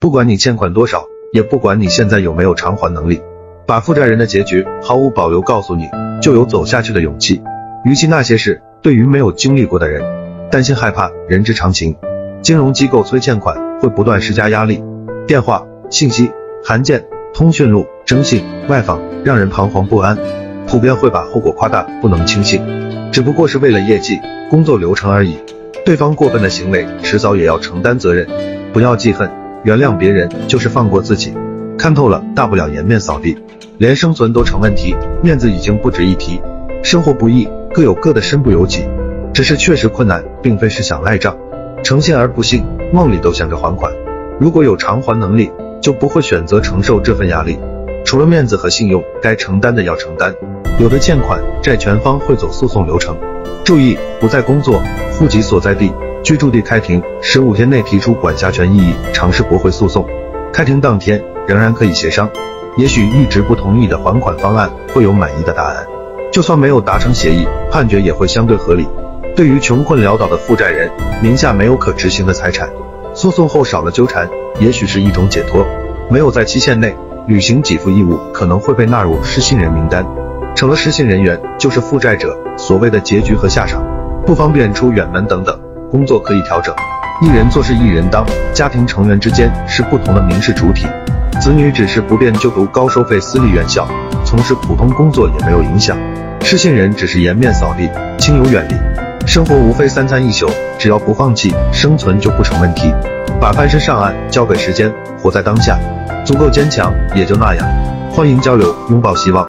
不管你欠款多少，也不管你现在有没有偿还能力，把负债人的结局毫无保留告诉你，就有走下去的勇气。与其那些事，对于没有经历过的人，担心害怕，人之常情。金融机构催欠款会不断施加压力，电话、信息、函件、通讯录、征信、外访，让人彷徨不安。普遍会把后果夸大，不能轻信，只不过是为了业绩、工作流程而已。对方过分的行为，迟早也要承担责任。不要记恨，原谅别人就是放过自己。看透了，大不了颜面扫地。连生存都成问题，面子已经不值一提。生活不易，各有各的身不由己，只是确实困难，并非是想赖账。诚信而不信，梦里都想着还款。如果有偿还能力，就不会选择承受这份压力。除了面子和信用，该承担的要承担。有的欠款，债权方会走诉讼流程。注意，不在工作、户籍所在地、居住地开庭十五天内提出管辖权异议，尝试驳回诉讼。开庭当天仍然可以协商，也许一直不同意的还款方案会有满意的答案。就算没有达成协议，判决也会相对合理。对于穷困潦倒的负债人，名下没有可执行的财产，诉讼后少了纠缠，也许是一种解脱。没有在期限内履行给付义务，可能会被纳入失信人名单，成了失信人员就是负债者所谓的结局和下场，不方便出远门等等。工作可以调整，一人做事一人当，家庭成员之间是不同的民事主体。子女只是不便就读高收费私立院校，从事普通工作也没有影响。失信人只是颜面扫地，亲友远离。生活无非三餐一宿，只要不放弃，生存就不成问题。把翻身上岸交给时间，活在当下，足够坚强，也就那样。欢迎交流，拥抱希望。